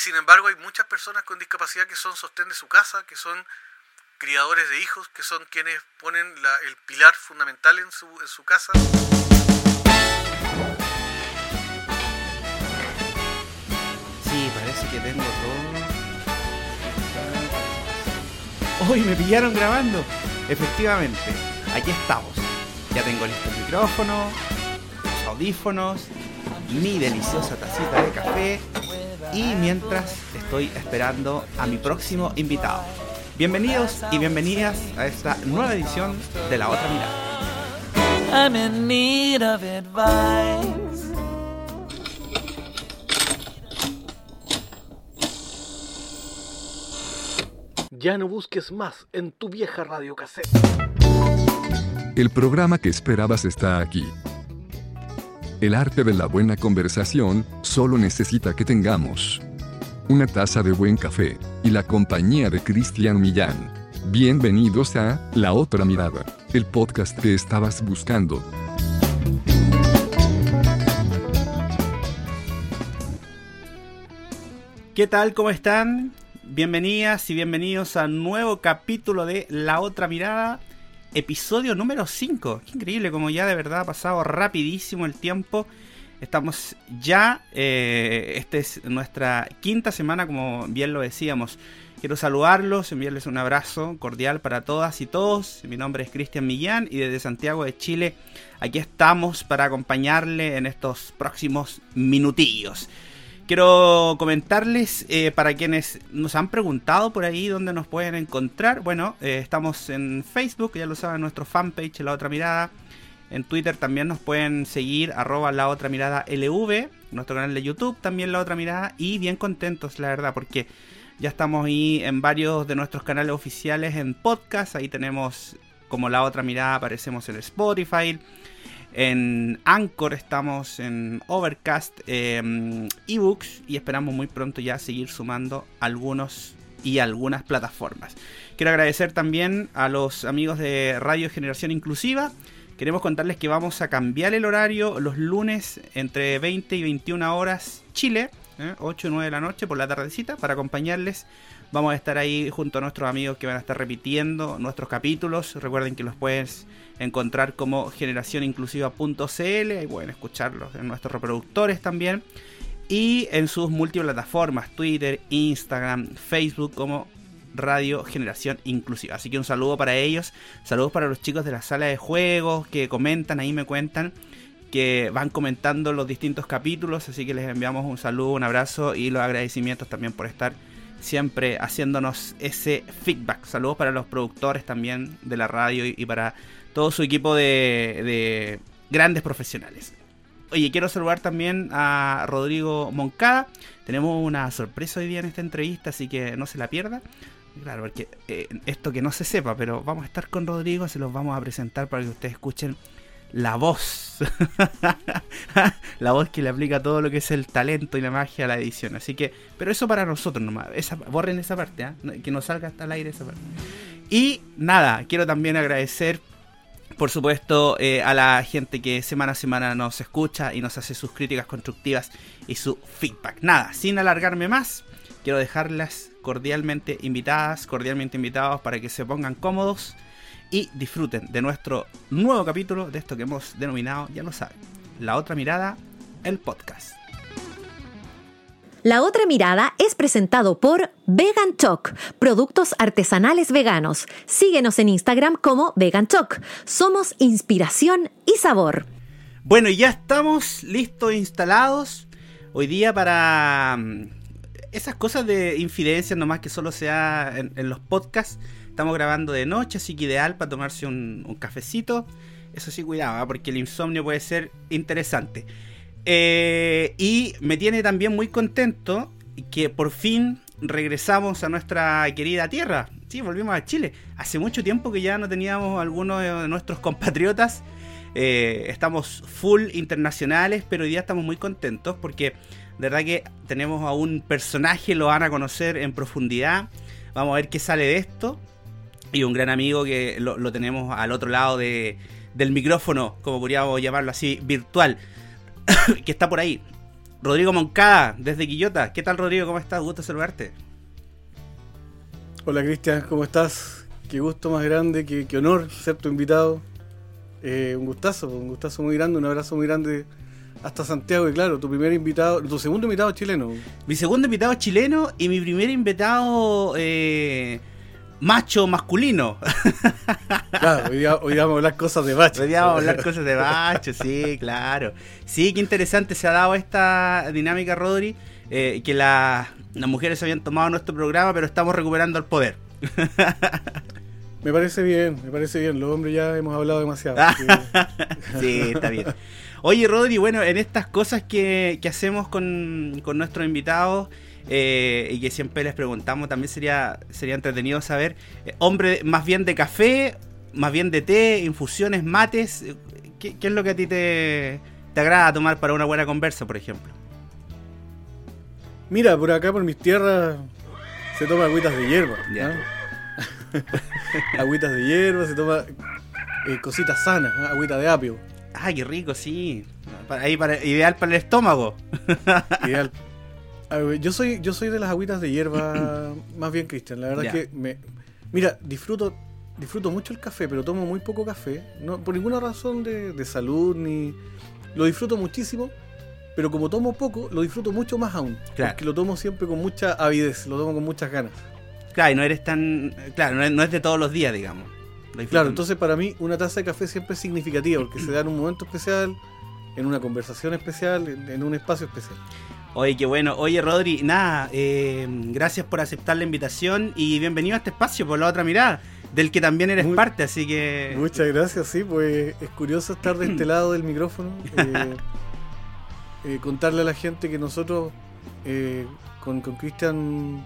sin embargo hay muchas personas con discapacidad que son sostén de su casa, que son criadores de hijos, que son quienes ponen el pilar fundamental en su, en su casa. Sí, parece que tengo todo. Hoy me pillaron grabando. Efectivamente, aquí estamos. Ya tengo listo el micrófono, los audífonos, mi deliciosa tacita de café y mientras estoy esperando a mi próximo invitado. Bienvenidos y bienvenidas a esta nueva edición de La Otra Mirada. Ya no busques más en tu vieja radio cassette. El programa que esperabas está aquí. El arte de la buena conversación solo necesita que tengamos una taza de buen café y la compañía de Cristian Millán. Bienvenidos a La Otra Mirada, el podcast que estabas buscando. ¿Qué tal? ¿Cómo están? Bienvenidas y bienvenidos a un nuevo capítulo de La Otra Mirada episodio número 5. Qué increíble, como ya de verdad ha pasado rapidísimo el tiempo. Estamos ya, eh, esta es nuestra quinta semana, como bien lo decíamos. Quiero saludarlos, enviarles un abrazo cordial para todas y todos. Mi nombre es Cristian Millán y desde Santiago de Chile aquí estamos para acompañarle en estos próximos minutillos. Quiero comentarles eh, para quienes nos han preguntado por ahí dónde nos pueden encontrar. Bueno, eh, estamos en Facebook, ya lo saben, nuestro fanpage La Otra Mirada. En Twitter también nos pueden seguir, arroba La Otra Mirada LV. Nuestro canal de YouTube también La Otra Mirada. Y bien contentos, la verdad, porque ya estamos ahí en varios de nuestros canales oficiales en podcast. Ahí tenemos como La Otra Mirada, aparecemos en Spotify en Anchor estamos, en Overcast, em, ebooks y esperamos muy pronto ya seguir sumando algunos y algunas plataformas. Quiero agradecer también a los amigos de Radio Generación Inclusiva. Queremos contarles que vamos a cambiar el horario los lunes entre 20 y 21 horas Chile, 8 y 9 de la noche por la tardecita, para acompañarles Vamos a estar ahí junto a nuestros amigos que van a estar repitiendo nuestros capítulos. Recuerden que los puedes encontrar como generacioninclusiva.cl. Ahí pueden escucharlos en nuestros reproductores también. Y en sus multiplataformas, Twitter, Instagram, Facebook, como Radio Generación Inclusiva. Así que un saludo para ellos. Saludos para los chicos de la sala de juegos que comentan, ahí me cuentan que van comentando los distintos capítulos, así que les enviamos un saludo, un abrazo y los agradecimientos también por estar siempre haciéndonos ese feedback. Saludos para los productores también de la radio y, para todo su equipo de, grandes profesionales. Oye, quiero saludar también a Rodrigo Moncada. Tenemos una sorpresa hoy día en esta entrevista, así que no se la pierda. Claro, porque eh, esto que no se sepa, pero vamos a estar con Rodrigo, se los vamos a presentar para que ustedes escuchen la voz. la voz que le aplica todo lo que es el talento y la magia a la edición. Así que, pero eso para nosotros nomás. Borren esa parte, ¿ah? que no salga hasta el aire esa parte. Y nada, quiero también agradecer, por supuesto, eh, a la gente que semana a semana nos escucha y nos hace sus críticas constructivas y su feedback. Nada, sin alargarme más, quiero dejarlas cordialmente invitadas, cordialmente invitados para que se pongan cómodos y disfruten de nuestro nuevo capítulo de esto que hemos denominado, ya lo saben, La Otra Mirada, el podcast. La Otra Mirada es presentado por Vegan Talk, productos artesanales veganos. Síguenos en Instagram como Vegan Talk. Somos inspiración y sabor. Bueno, y ya estamos listos, instalados. Hoy día para mm, esas cosas de infidencias, nomás que solo sea en los podcasts Estamos grabando de noche, así que ideal para tomarse un, cafecito. Eso sí, cuidado, ¿ah? porque el insomnio puede ser interesante. Eh, y me tiene también muy contento que por fin regresamos a nuestra querida tierra. Sí, volvimos a Chile. Hace mucho tiempo que ya no teníamos algunos de nuestros compatriotas. Eh, estamos full internacionales, pero hoy día estamos muy contentos porque de verdad que tenemos a un personaje, lo van a conocer en profundidad. Vamos a ver qué sale de esto y un gran amigo que lo, tenemos al otro lado de, del micrófono, como podríamos llamarlo así, virtual, que está por ahí. Rodrigo Moncada, desde Quillota. ¿Qué tal, Rodrigo? ¿Cómo estás? Gusto saludarte. Hola, Cristian, ¿cómo estás? Qué gusto más grande, qué, qué honor ser tu invitado. Eh, un gustazo, un gustazo muy grande, un abrazo muy grande hasta Santiago. Y claro, tu primer invitado, tu segundo invitado chileno. Mi segundo invitado chileno y mi primer invitado eh, macho masculino. Claro, hoy, día, hoy vamos a hablar cosas de macho. Hoy día vamos a hablar cosas de macho, sí, claro. Sí, qué interesante se ha dado esta dinámica, Rodri, eh, que la- las mujeres habían tomado nuestro programa, pero estamos recuperando el poder. Me parece bien, me parece bien. Los hombres ya hemos hablado demasiado. Que- Sí, está bien. Oye, Rodri, bueno, en estas cosas que, que hacemos con, con nuestros invitados eh, y que siempre les preguntamos, también sería, sería entretenido saber, eh, hombre, más bien de café, más bien de té, infusiones, mates, eh, ¿qué, qué es lo que a ti te, te agrada tomar para una buena conversa, por ejemplo? Mira, por acá, por mis tierras, se toma agüitas de hierba. Ya. ¿ah? agüitas de hierba, se toma eh, cositas sanas, ¿ah? agüita de apio. Ay, qué rico, sí. Ahí para, ideal para el estómago. Ideal. Ver, yo soy, yo soy de las agüitas de hierba, más bien Cristian. La verdad Ya. que me. Mira, disfruto, disfruto mucho el café, pero tomo muy poco café. No, por ninguna razón de, de salud ni. Lo disfruto muchísimo, pero como tomo poco, lo disfruto mucho más aún. Claro. Porque lo tomo siempre con mucha avidez, lo tomo con muchas ganas. Claro, y no eres tan... Claro, no es, no es de todos los días, digamos. Claro, entonces para mí una taza de café siempre es significativa, porque se da en un momento especial, en una conversación especial, en, en un espacio especial. Oye, qué bueno. Oye, Rodri, nada, eh, gracias por aceptar la invitación y bienvenido a este espacio por la otra mirada, del que también eres Muy- parte, así que... Muchas gracias, sí, pues es curioso estar de este lado del micrófono. eh, eh, contarle a la gente que nosotros con con Cristian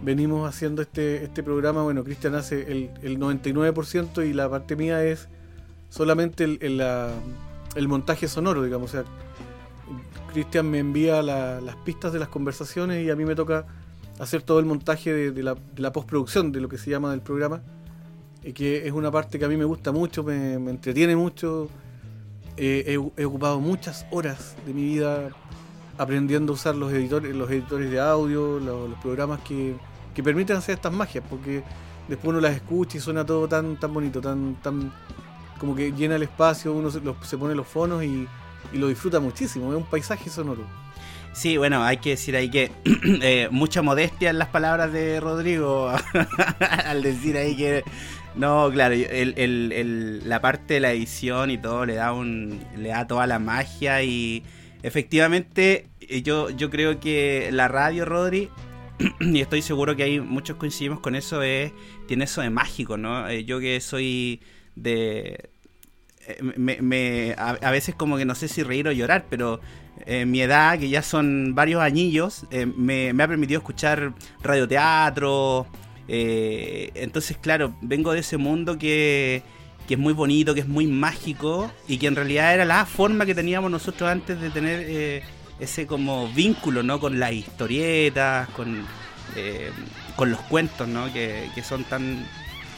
venimos haciendo este, este programa. Bueno, Cristian hace el, el 99% y la parte mía es solamente el, el, la- el montaje sonoro, digamos. O sea, Cristian me envía la- las pistas de las conversaciones y a mí me toca hacer todo el montaje de, la, postproducción de lo que se llama del programa y que es una parte que a mí me gusta mucho, me, entretiene mucho. Eh, he, ocupado muchas horas de mi vida aprendiendo a usar los editores, los editores de audio, lo- los, programas que, que permiten hacer estas magias, porque después uno las escucha y suena todo tan, tan bonito, tan, tan como que llena el espacio, uno se, los- se pone los fonos y, y lo disfruta muchísimo, es un paisaje sonoro. Sí, bueno, hay que decir ahí que eh, mucha modestia en las palabras de Rodrigo al decir ahí que... No, claro, el- la parte de la edición y todo le da un le da toda la magia y efectivamente eh, yo, yo creo que la radio, Rodri, y estoy seguro que hay muchos coincidimos con eso, es, tiene eso de mágico, ¿no? Eh, yo que soy de... eh, Me, me- a, a veces como que no sé si reír o llorar, pero eh, mi edad, que ya son varios añillos, eh, me, ha permitido escuchar radioteatro. eh, entonces, claro, vengo de ese mundo que, que es muy bonito, que es muy mágico y que en realidad era la forma que teníamos nosotros antes de tener ese como vínculo, ¿no? Con las historietas, con, con los cuentos, ¿no? Que, que son tan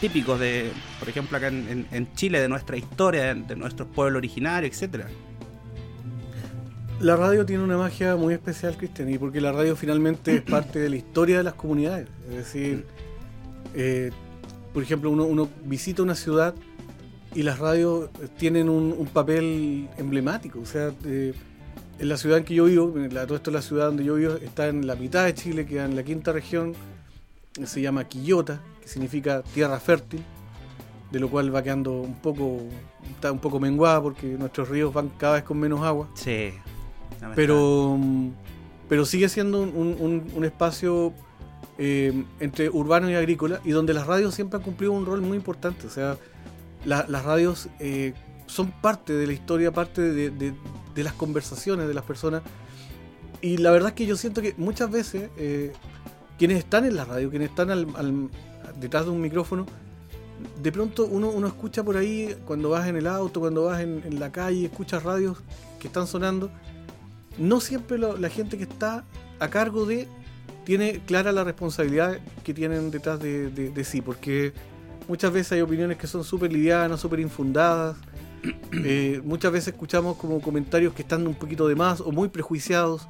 típicos de, por ejemplo, acá en, Chile, de nuestra historia, de nuestros pueblos originarios, etcétera. La radio tiene una magia muy especial, Cristian, y porque la radio finalmente es parte de la historia de las comunidades. Es decir, eh, por ejemplo, uno, visita una ciudad y las radios tienen un, papel emblemático. O sea, eh, en la ciudad en que yo vivo, todo esto es la ciudad donde yo vivo, está en la mitad de Chile, queda en la quinta región, se llama Quillota, que significa tierra fértil, de lo cual va quedando un poco, está un poco menguada porque nuestros ríos van cada vez con menos agua. Sí. pero mm, pero sigue siendo un, un- un- un espacio eh, entre urbano y agrícola y donde las radios siempre han cumplido un rol muy importante. O sea la- las radios eh, son parte de la historia parte de, de- de las conversaciones de las personas. Y la verdad es que yo siento que muchas veces eh, quienes están en la radio quienes están al- al- detrás de un micrófono de pronto uno, uno escucha por ahí cuando vas en el auto cuando vas en, en la calle escuchas radios que están sonando no siempre lo- la gente que está a cargo de tiene clara la responsabilidad que tienen detrás de, de- de sí, porque muchas veces hay opiniones que son súper livianas, súper infundadas, eh, muchas veces escuchamos como comentarios que están un poquito de más o muy prejuiciados.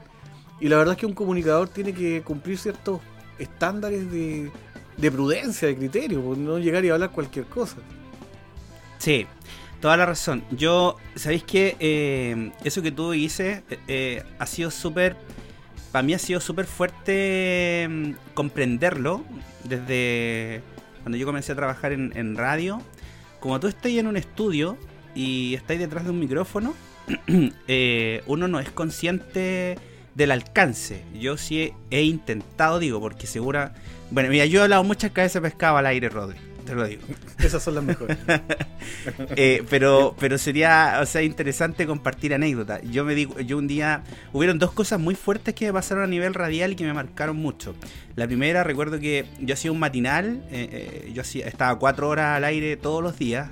Y la verdad es que un comunicador tiene que cumplir ciertos estándares de, de prudencia, de criterio, por no llegar y hablar cualquier cosa. Sí, toda la razón. Yo, ¿sabéis que eh, eso que tú dices eh, ha sido súper, para mí ha sido súper fuerte mm, comprenderlo desde cuando yo comencé a trabajar en, radio. Como tú estás en un estudio y estáis detrás de un micrófono, eh, uno no es consciente del alcance. Yo sí he intentado, digo, porque segura... Bueno, mira, yo he hablado muchas cabezas de pescado al aire, Rodri. Te lo digo. Esas son las mejores. Eh, pero, pero sería, o sea, interesante compartir anécdotas. Yo me digo, yo un día hubieron dos cosas muy fuertes que me pasaron a nivel radial y que me marcaron mucho. La primera, recuerdo que yo hacía un matinal, eh, eh, yo hacía, estaba cuatro horas al aire todos los días,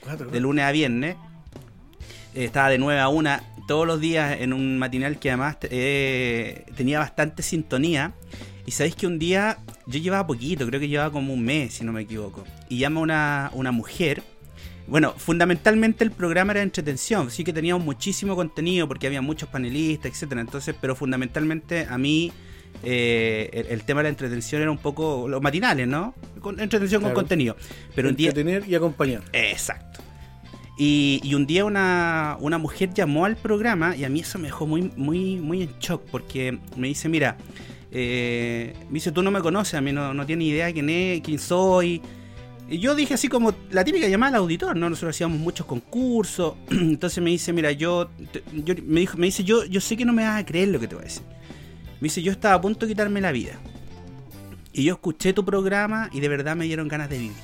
Cuatro, de lunes a viernes. Estaba de 9 a 1 todos los días en un matinal que además tenía bastante sintonía. Y sabéis que un día yo llevaba poquito, creo que llevaba como un mes, si no me equivoco. Y llama una, una mujer. Bueno, fundamentalmente el programa era de entretención, sí que teníamos muchísimo contenido porque había muchos panelistas, etcétera. Entonces, pero fundamentalmente a mí eh, el, el tema de la entretención era un poco los matinales, ¿no? Con, entretención Claro. con contenido. Pero un día, Entretener y acompañar. Exacto. Y, y un día una, una mujer llamó al programa y a mí eso me dejó muy, muy, muy en shock porque me dice, mira, eh, me dice, tú no me conoces, a mí no, no tienes idea quién es, quién soy. Y yo dije así como la típica llamada al auditor, ¿no? Nosotros hacíamos muchos concursos. Entonces me dice, mira, yo me, dijo, me dice, yo, yo sé que no me vas a creer lo que te voy a decir. Me dice, yo estaba a punto de quitarme la vida. Y yo escuché tu programa y de verdad me dieron ganas de vivir.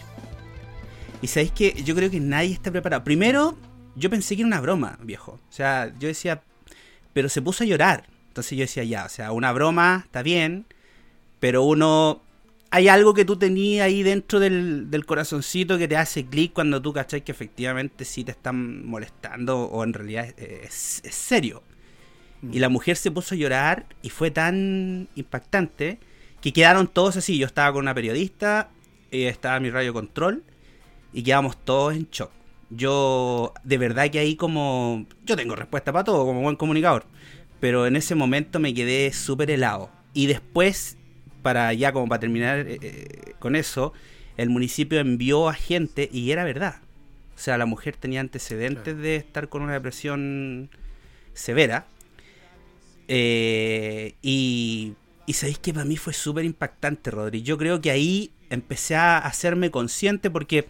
Y sabéis que yo creo que nadie está preparado. Primero, yo pensé que era una broma, viejo. O sea, yo decía, pero se puso a llorar. Entonces yo decía, ya, o sea, una broma, está bien, pero uno... Hay algo que tú tenías ahí dentro del, del corazoncito que te hace clic cuando tú cachai que efectivamente sí te están molestando o en realidad es, serio. Y la mujer se puso a llorar y fue tan impactante que quedaron todos así. Yo estaba con una periodista, eh, estaba mi radio control y quedamos todos en shock. Yo, de verdad que ahí como... Yo tengo respuesta para todo como buen comunicador. Pero en ese momento me quedé súper helado. Y después, para ya como para terminar eh, eh, con eso, el municipio envió a gente y era verdad. O sea, la mujer tenía antecedentes Claro. de estar con una depresión severa. Eh, y, y sabéis que para mí fue súper impactante, Rodri. Yo creo que ahí empecé a hacerme consciente porque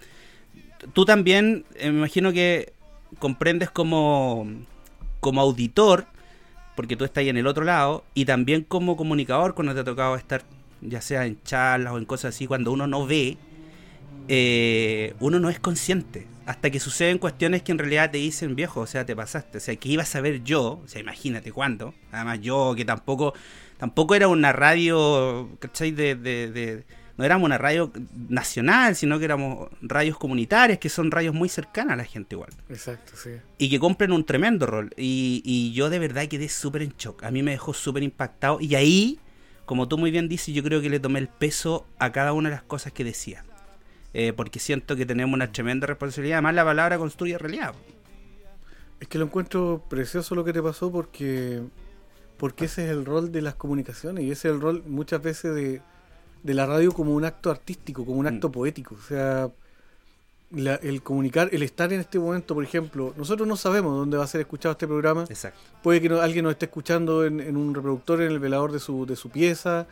tú también, eh, me imagino que comprendes como, como auditor, porque tú estás ahí en el otro lado, y también como comunicador cuando te ha tocado estar, ya sea en charlas o en cosas así, cuando uno no ve, eh, uno no es consciente. Hasta que suceden cuestiones que en realidad te dicen, viejo, o sea, te pasaste. O sea, que iba a saber yo, o sea, imagínate cuándo. Además, yo que tampoco tampoco era una radio, ¿cachai? De, de, de- no éramos una radio nacional, sino que éramos radios comunitarias, que son radios muy cercanas a la gente igual. Exacto, sí. Y que cumplen un tremendo rol. Y, y yo de verdad quedé súper en shock. A mí me dejó súper impactado. Y ahí, como tú muy bien dices, yo creo que le tomé el peso a cada una de las cosas que decía. Eh, porque siento que tenemos una tremenda responsabilidad. Además, la palabra construye realidad. Es que lo encuentro precioso lo que te pasó porque porque ese es el rol de las comunicaciones y ese es el rol muchas veces de, de la radio como un acto artístico, como un Mm. acto poético. O sea, la- el comunicar, el estar en este momento, por ejemplo, nosotros no sabemos dónde va a ser escuchado este programa. Exacto. Puede que no- alguien nos esté escuchando en, en un reproductor en el velador de su, de su pieza.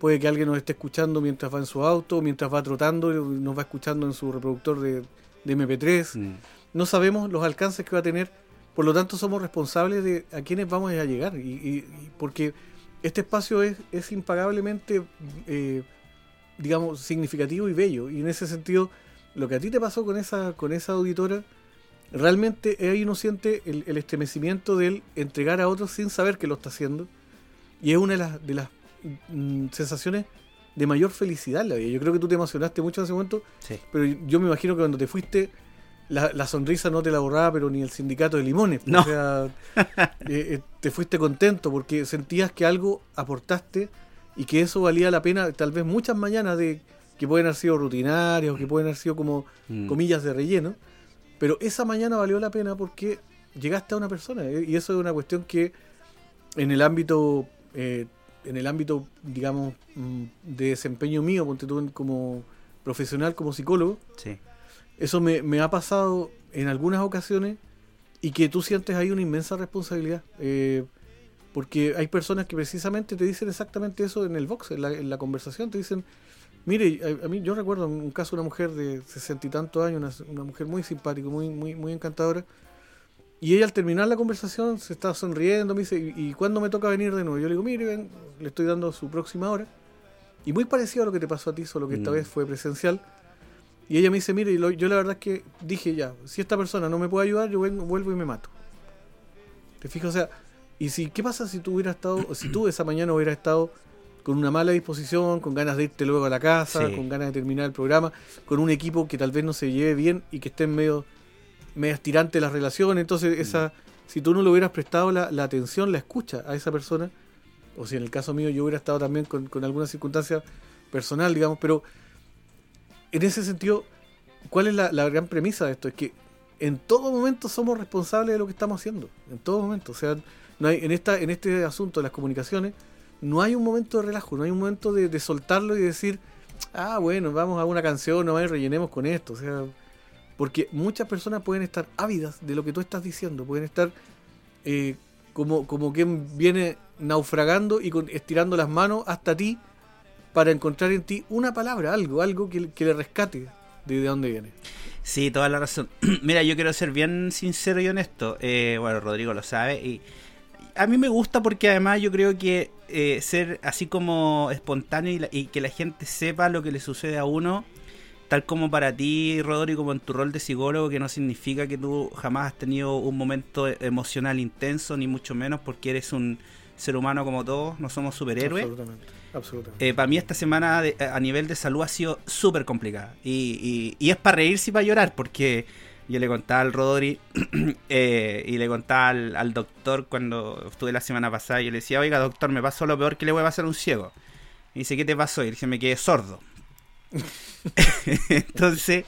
Puede que alguien nos esté escuchando mientras va en su auto, mientras va trotando, y nos va escuchando en su reproductor de, de MP3 Mm. no sabemos los alcances que va a tener, por lo tanto somos responsables de a quiénes vamos a llegar, y, y- y porque este espacio es, es impagablemente, eh, digamos, significativo y bello, y en ese sentido, lo que a ti te pasó con esa, con esa auditora, realmente ahí uno siente el, el estremecimiento del entregar a otros sin saber que lo está haciendo, y es una de las, de las mm, sensaciones de mayor felicidad en la vida. Yo creo que tú te emocionaste mucho en ese momento, Sí. pero yo me imagino que cuando te fuiste, la, la sonrisa no te la borraba, pero ni el sindicato de limones. No. O sea, eh, eh, te fuiste contento porque sentías que algo aportaste y que eso valía la pena, tal vez muchas mañanas de que pueden haber sido rutinarias o que pueden haber sido como Mm. comillas de relleno, Pero esa mañana valió la pena porque llegaste a una persona. eh, Y eso es una cuestión que en el ámbito, eh, en el ámbito, digamos, mm, de desempeño mío, ponte tú en- como profesional, como psicólogo, Sí. Eso me, me ha pasado en algunas ocasiones y que tú sientes ahí una inmensa responsabilidad. eh, porque hay personas que precisamente te dicen exactamente eso en el box, en la, en la conversación, te dicen, mire, a, a mí yo recuerdo un caso de una mujer de sesenta y tantos años, una, una mujer muy simpática, muy, muy, muy encantadora, y ella al terminar la conversación se está sonriendo, me dice, ¿y, y cuándo me toca venir de nuevo? Yo le digo, mire, ven, le estoy dando su próxima hora. Y muy parecido a lo que te pasó a ti, solo que esta Mm. vez fue presencial. Y ella me dice, mire, y lo- yo la verdad es que dije ya, si esta persona no me puede ayudar, yo vengo, vuelvo y me mato. ¿Te fijas? O sea, y si, ¿qué pasa si tú hubieras estado, si tú esa mañana hubieras estado con una mala disposición, con ganas de irte luego a la casa, Sí. con ganas de terminar el programa, con un equipo que tal vez no se lleve bien y que esté en medio, medio estirante las relaciones, entonces esa, si tú no le hubieras prestado la, la atención, la escucha a esa persona, o si en el caso mío yo hubiera estado también con, con alguna circunstancia personal, digamos, pero en ese sentido, ¿cuál es la, gran premisa de esto? Es que en todo momento somos responsables de lo que estamos haciendo, en todo momento, o sea, no hay, en, esta, en este asunto de las comunicaciones, no hay un momento de relajo, no hay un momento de, de soltarlo y decir, ah, bueno, vamos a una canción, no y rellenemos con esto, o sea, porque muchas personas pueden estar ávidas de lo que tú estás diciendo, pueden estar eh, como, como quien viene naufragando y con- estirando las manos hasta ti para encontrar en ti una palabra, algo, algo que, que le rescate de, de dónde viene. Sí, toda la razón. Mira, yo quiero ser bien sincero y honesto. Eh, bueno, Rodrigo lo sabe. Y a mí me gusta porque además yo creo que eh, ser así como espontáneo y, la- y que la gente sepa lo que le sucede a uno, tal como para ti, Rodrigo, como en tu rol de psicólogo, que no significa que tú jamás has tenido un momento emocional intenso, ni mucho menos porque eres un ser humano como todos, no somos superhéroes. Absolutamente. Absolutamente. Eh, para mí esta semana a nivel de salud ha sido súper complicada. Y, es para reírse y para llorar, porque yo le contaba al Rodri eh, y le contaba al, doctor cuando estuve la semana pasada y yo le decía, oiga doctor, me pasó lo peor que le voy a pasar a un ciego. Y dice, ¿qué te pasó? Y dije, me quedé sordo. Entonces,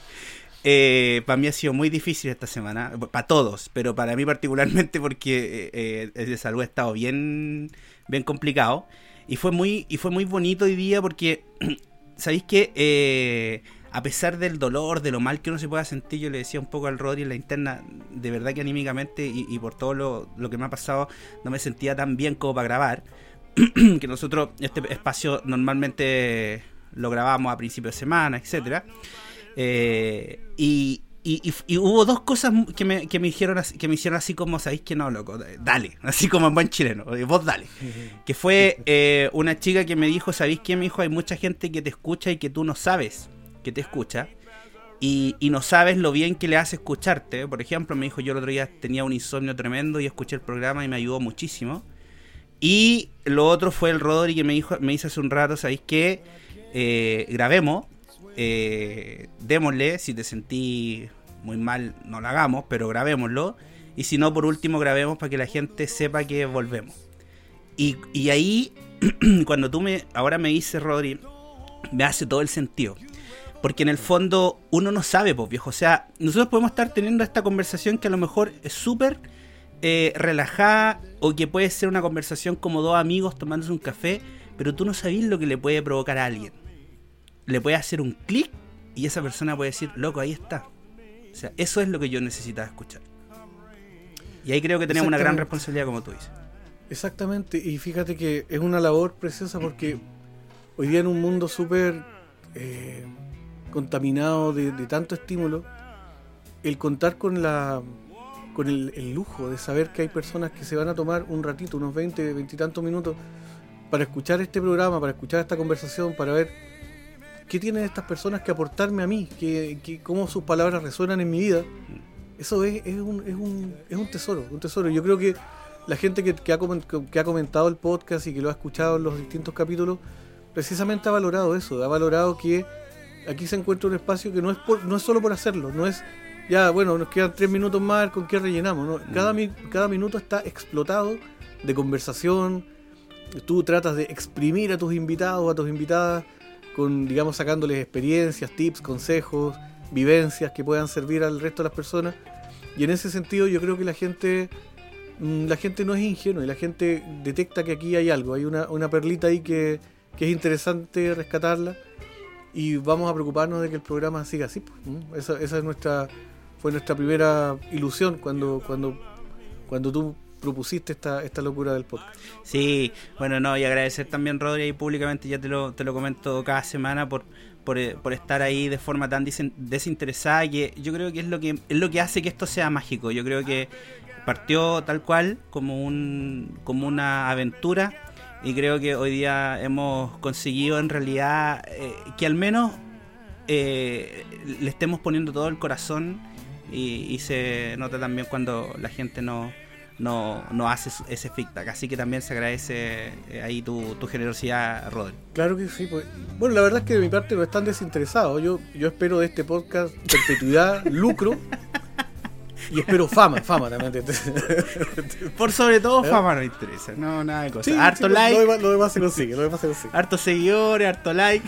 eh, para mí ha sido muy difícil esta semana, para todos, pero para mí particularmente porque eh, eh, de salud ha estado bien, bien complicado. Y fue muy, y fue muy bonito hoy día porque, ¿sabéis que a pesar del dolor, de lo mal que uno se pueda sentir, yo le decía un poco al Rodri en la interna, de verdad que anímicamente y, por todo lo, lo que me ha pasado, no me sentía tan bien como para grabar. que nosotros este espacio normalmente lo grabamos a principio de semana, etcétera. Eh, y, y, y- y hubo dos cosas que me, que me dijeron así- que me hicieron así como, ¿sabéis que no, loco? Dale, así como en buen chileno, vos dale. Que fue eh, una chica que me dijo, ¿sabéis qué? Me dijo, hay mucha gente que te escucha y que tú no sabes que te escucha. Y, y no sabes lo bien que le hace escucharte. Por ejemplo, me dijo, yo el otro día tenía un insomnio tremendo y escuché el programa y me ayudó muchísimo. Y lo otro fue el Rodri que me dijo, me hizo hace un rato, ¿sabéis qué? Eh, grabemos, eh, démosle, si te sentí muy mal, no lo hagamos, pero grabémoslo. Y si no, por último, grabemos para que la gente sepa que volvemos. Y, ahí, cuando tú me, ahora me dices, Rodri, me hace todo el sentido. Porque en el fondo uno no sabe, pues viejo. O sea, nosotros podemos estar teniendo esta conversación que a lo mejor es súper eh, relajada o que puede ser una conversación como dos amigos tomándose un café, pero tú no sabes lo que le puede provocar a alguien. Le puede hacer un clic y esa persona puede decir, loco, ahí está. O sea, eso es lo que yo necesitaba escuchar. Y ahí creo que tenemos una gran responsabilidad, como tú dices. Exactamente, y fíjate que es una labor preciosa porque hoy día en un mundo súper eh, contaminado de, de tanto estímulo, el contar con la con el, el lujo de saber que hay personas que se van a tomar un ratito, unos 20, 20 y tantos minutos, para escuchar este programa, para escuchar esta conversación, para ver qué tienen estas personas que aportarme a mí, que, que- cómo sus palabras resuenan en mi vida. Eso es, es, un, es, un, es un tesoro, un tesoro. Yo creo que la gente que, que ha, comen- que ha comentado el podcast y que lo ha escuchado en los distintos capítulos, precisamente ha valorado eso, ha valorado que aquí se encuentra un espacio que no es, por, no es solo por hacerlo, no es, ya, bueno, nos quedan tres minutos más, ¿con qué rellenamos? No, cada, mi- cada minuto está explotado de conversación, tú tratas de exprimir a tus invitados, a tus invitadas, con, digamos, sacándoles experiencias, tips, consejos, vivencias que puedan servir al resto de las personas. Y en ese sentido yo creo que la gente mm, la gente no es ingenua y la gente detecta que aquí hay algo, hay una, una perlita ahí que, que, es interesante rescatarla y vamos a preocuparnos de que el programa siga así. Pues, esa, esa, es nuestra fue nuestra primera ilusión cuando cuando cuando tú propusiste esta, esta locura del podcast. Sí, bueno, no, y agradecer también, Rodri, y públicamente ya te lo, te lo comento cada semana por, por, por, estar ahí de forma tan desinteresada, que yo creo que es lo que es lo que hace que esto sea mágico. Yo creo que partió tal cual como un como una aventura y creo que hoy día hemos conseguido en realidad eh, que al menos eh, le estemos poniendo todo el corazón y, y se nota también cuando la gente no no, no hace ese feedback. Así que también se agradece eh, ahí tu, tu generosidad, Rodri. Claro que sí. Pues. Bueno, la verdad es que de mi parte no están desinteresados. Yo, yo espero de este podcast perpetuidad, lucro. Y espero fama, fama también. Por sobre todo ¿Eh? fama no interesa, no nada de cosas. harto like. Lo demás, se consigue, lo demás se consigue. Harto seguidores, harto like.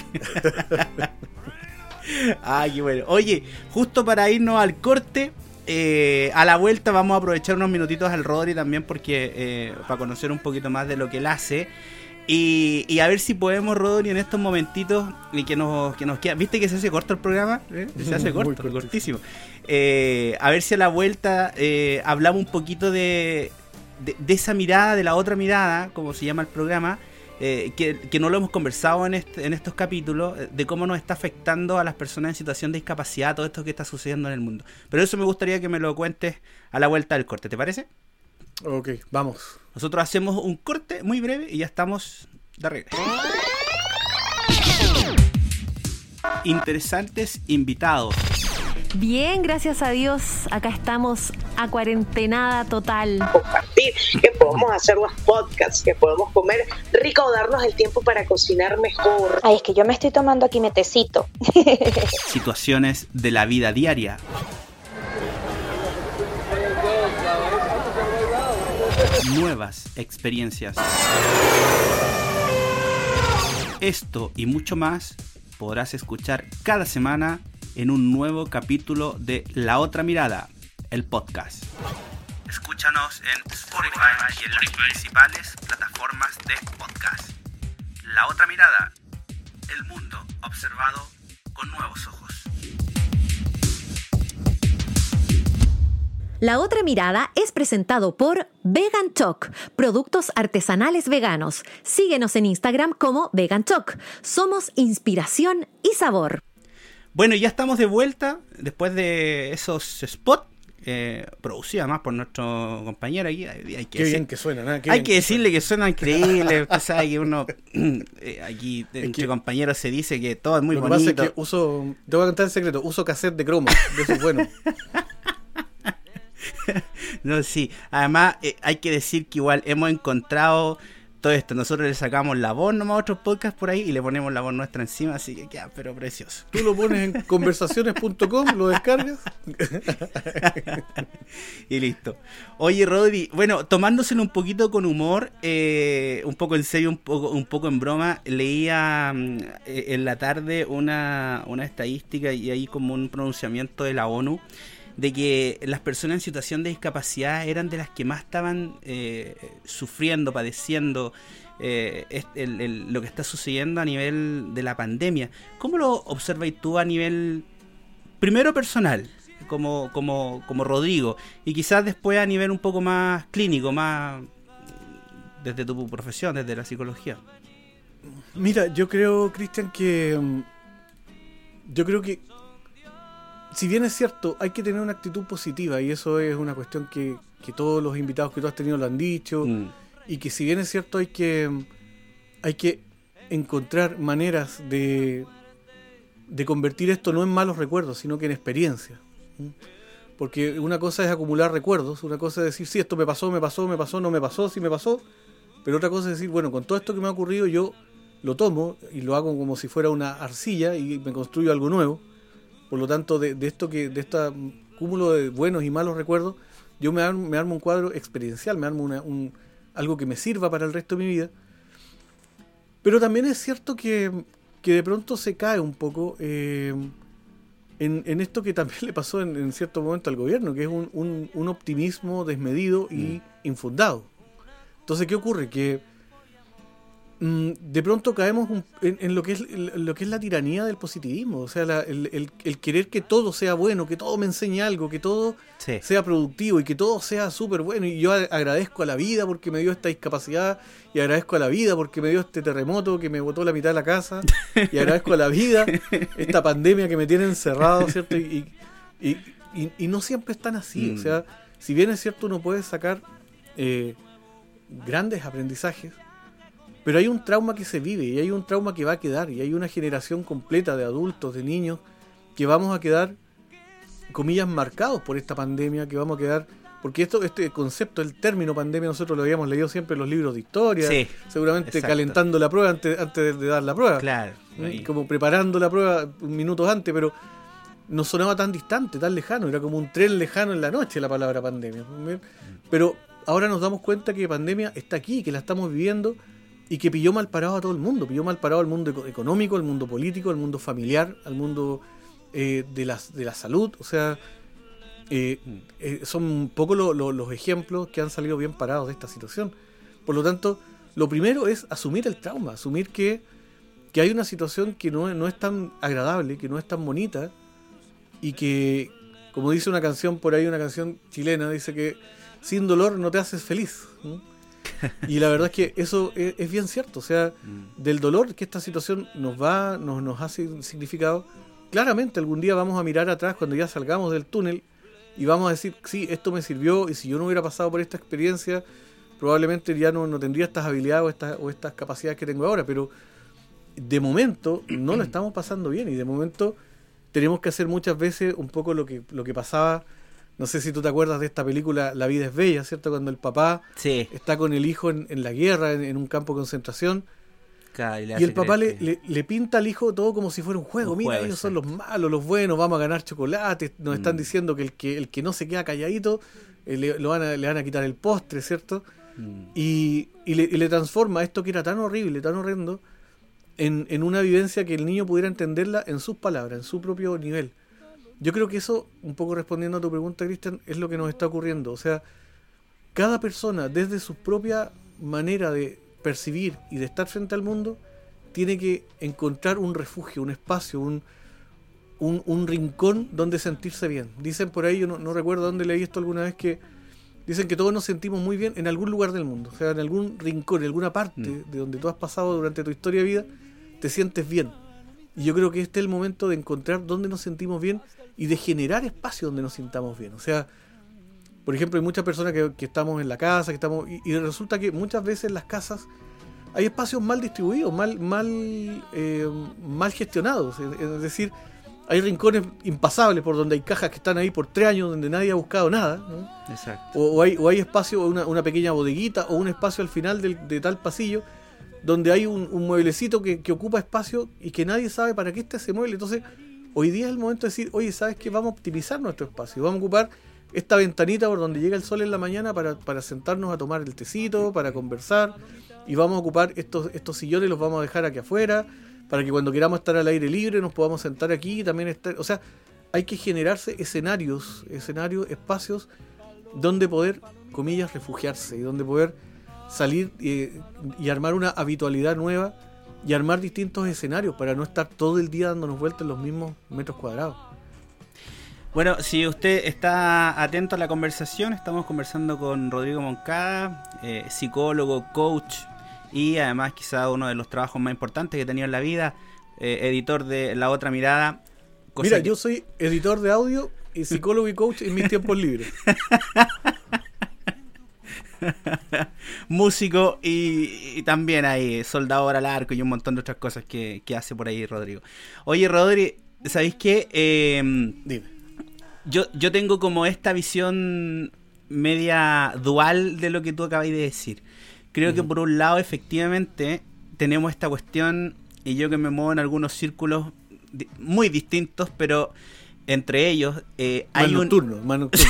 Ay, qué bueno. Oye, justo para irnos al corte, eh, a la vuelta vamos a aprovechar unos minutitos al Rodri también porque eh, para conocer un poquito más de lo que él hace. Y, a ver si podemos, Rodri, en estos momentitos y que nos, que nos queda. ¿Viste que se hace corto el programa? ¿Eh? Se hace corto, cortísimo. a ver si a la vuelta hablamos un poquito de, de, esa mirada, de la otra mirada, como se llama el programa, eh, que, no lo hemos conversado en, este, en estos capítulos, eh, de cómo nos está afectando a las personas en situación de discapacidad todo esto que está sucediendo en el mundo. Pero eso me gustaría que me lo cuentes a la vuelta del corte, ¿te parece? Ok, vamos. Nosotros hacemos un corte muy breve y ya estamos de regreso. Interesantes invitados. Bien, gracias a Dios. Acá estamos a cuarentenada total. Compartir, que podemos hacer los podcasts, que podemos comer rico o darnos el tiempo para cocinar mejor. Ay, es que yo me estoy tomando aquí metecito. Situaciones de la vida diaria. Nuevas experiencias. Esto y mucho más podrás escuchar cada semana en un nuevo capítulo de La Otra Mirada, el podcast. Escúchanos en Spotify y en las principales plataformas de podcast. La Otra Mirada, el mundo observado con nuevos ojos. La otra mirada es presentado por Vegan Talk, productos artesanales veganos. Síguenos en Instagram como Vegan Talk. Somos inspiración y sabor. Bueno, ya estamos de vuelta después de esos spots. Eh, producidos más por nuestro compañero aquí. Hay que Qué bien que suena, hay que decirle que suena increíble. Usted sabe que uno eh, aquí entre compañeros se dice que todo es muy bonito. Lo que pasa es que uso, te voy a contar el secreto, uso cassette de croma, de eso es bueno. no, sí. Además, eh, hay que decir que igual hemos encontrado todo esto. Nosotros le sacamos la voz nomás a otros podcasts por ahí y le ponemos la voz nuestra encima, así que queda, pero precioso. Tú lo pones en conversaciones.com, lo descargas. y listo. Oye, Rodri, bueno, tomándoselo un poquito con humor, eh, un poco en serio, un poco, un poco en broma, leía mm, eh, en la tarde una, una estadística y ahí como un pronunciamiento de la ONU de que las personas en situación de discapacidad eran de las que más estaban eh, sufriendo, padeciendo eh, lo que está sucediendo a nivel de la pandemia. ¿Cómo lo observas tú a nivel, primero personal, como, como, como Rodrigo, y quizás después a nivel un poco más clínico, más desde tu profesión, desde la psicología? Mira, yo creo, Cristian, que... Mm, yo creo que si bien es cierto, hay que tener una actitud positiva y eso es una cuestión que, todos los invitados que tú has tenido lo han dicho mm. y que si bien es cierto hay que hay que encontrar maneras de, de convertir esto no en malos recuerdos, sino que en experiencia. Porque una cosa es acumular recuerdos, una cosa es decir, sí, esto me pasó, me pasó, me pasó, no me pasó, sí me pasó, pero otra cosa es decir, bueno, con todo esto que me ha ocurrido yo lo tomo y lo hago como si fuera una arcilla y me construyo algo nuevo por lo tanto, de, esto que, de este cúmulo de buenos y malos recuerdos, yo me armo, me armo un cuadro experiencial, me armo un, algo que me sirva para el resto de mi vida. Pero también es cierto que, de pronto se cae un poco eh, en, en esto que también le pasó en, en cierto momento al gobierno, que es un, un- un optimismo desmedido y infundado. Entonces, ¿qué ocurre? Que mm, de pronto caemos un- en, en lo, que es, en lo que es la tiranía del positivismo, o sea, la- el, el- el querer que todo sea bueno, que todo me enseñe algo, que todo Sí. sea productivo y que todo sea súper bueno. Y yo agradezco a la vida porque me dio esta discapacidad, y agradezco a la vida porque me dio este terremoto que me botó la mitad de la casa, y agradezco a la vida esta pandemia que me tiene encerrado, ¿cierto? Y, y, y- y no siempre están así. Mm. O sea, si bien es cierto, uno puede sacar eh, grandes aprendizajes, pero hay un trauma que se vive y hay un trauma que va a quedar y hay una generación completa de adultos, de niños, que vamos a quedar, comillas, marcados por esta pandemia, que vamos a quedar... Porque esto, este concepto, el término pandemia, nosotros lo habíamos leído siempre en los libros de historia, Sí, seguramente exacto. calentando la prueba antes, antes de dar la prueba. Claro. Ahí. como preparando la prueba minutos antes, pero no sonaba tan distante, tan lejano, era como un tren lejano en la noche la palabra pandemia. Pero ahora nos damos cuenta que pandemia está aquí, que la estamos viviendo y que pilló mal parado a todo el mundo, pilló mal parado al mundo eco- económico, al mundo político, al mundo familiar, al mundo eh, de, las, de la salud, o sea, eh, eh, son un poco lo- lo- los ejemplos que han salido bien parados de esta situación. Por lo tanto, lo primero es asumir el trauma, asumir que que hay una situación que no, no es tan agradable, que no es tan bonita y que, como dice una canción por ahí, una canción chilena, dice que sin dolor no te haces feliz. ¿no? Y la verdad es que eso es, es bien cierto, o sea, del dolor que esta situación nos va, nos, nos un significado, claramente algún día vamos a mirar atrás cuando ya salgamos del túnel y vamos a decir, sí, esto me sirvió y si yo no hubiera pasado por esta experiencia, probablemente ya no, no tendría estas habilidades o estas, o estas capacidades que tengo ahora, pero de momento no lo estamos pasando bien y de momento tenemos que hacer muchas veces un poco lo que, lo que pasaba, no sé si tú te acuerdas de esta película La vida es bella, ¿cierto? Cuando el papá Sí. está con el hijo en, en la guerra, en, en un campo de concentración, claro, y el papá le, le, le pinta al hijo todo como si fuera un juego. Un Mira, juego, ellos son los malos, los buenos, vamos a ganar chocolates. Nos están Mm. diciendo que el que, el que no se queda calladito, eh, le, lo van a, le van a quitar el postre, ¿cierto? Mm. y, y le, y le transforma esto que era tan horrible, tan horrendo, en, en una vivencia que el niño pudiera entenderla en sus palabras, en su propio nivel. Yo creo que eso, un poco respondiendo a tu pregunta, Cristian, es lo que nos está ocurriendo. O sea, cada persona, desde su propia manera de percibir y de estar frente al mundo, tiene que encontrar un refugio, un espacio, un, un, un rincón donde sentirse bien. Dicen por ahí, yo no, no recuerdo dónde leí esto alguna vez, que dicen que todos nos sentimos muy bien en algún lugar del mundo, o sea, en algún rincón, en alguna parte Mm. de donde tú has pasado durante tu historia de vida, te sientes bien. Y yo creo que este es el momento de encontrar dónde nos sentimos bien y de generar espacios donde nos sintamos bien. O sea, por ejemplo, hay muchas personas que, que estamos en la casa, que estamos y, y resulta que muchas veces en las casas hay espacios mal distribuidos, mal, mal, eh, mal gestionados. Es, es decir, hay rincones impasables por donde hay cajas que están ahí por tres años donde nadie ha buscado nada. ¿no? Exacto. O, o hay, o hay espacio, una, una pequeña bodeguita o un espacio al final del- de tal pasillo donde hay un, un mueblecito que, que ocupa espacio y que nadie sabe para qué está ese mueble. Entonces, hoy día es el momento de decir, oye, ¿sabes qué? Vamos a optimizar nuestro espacio. Vamos a ocupar esta ventanita por donde llega el sol en la mañana para, para sentarnos a tomar el tecito, para conversar. Y vamos a ocupar estos, estos sillones, los vamos a dejar aquí afuera, para que cuando queramos estar al aire libre nos podamos sentar aquí y también estar... O sea, hay que generarse escenarios, escenarios, espacios donde poder, comillas, refugiarse y donde poder salir eh, y armar una habitualidad nueva y armar distintos escenarios para no estar todo el día dándonos vueltas en los mismos metros cuadrados. Bueno, si usted está atento a la conversación, estamos conversando con Rodrigo Moncada, eh, psicólogo, coach y además quizá uno de los trabajos más importantes que he tenido en la vida, eh, editor de La Otra Mirada. Mira, que- yo soy editor de audio y psicólogo y coach en mis tiempos libres. músico y, y también hay soldador al arco y un montón de otras cosas que, que hace por ahí Rodrigo. Oye, Rodri, ¿sabéis qué? Eh, Dime. yo, yo tengo como esta visión media dual de lo que tú acabas de decir. Creo que por un lado, efectivamente, tenemos esta cuestión, y yo que me muevo en algunos círculos muy distintos, pero entre ellos eh, hay un... nocturno, más nocturno.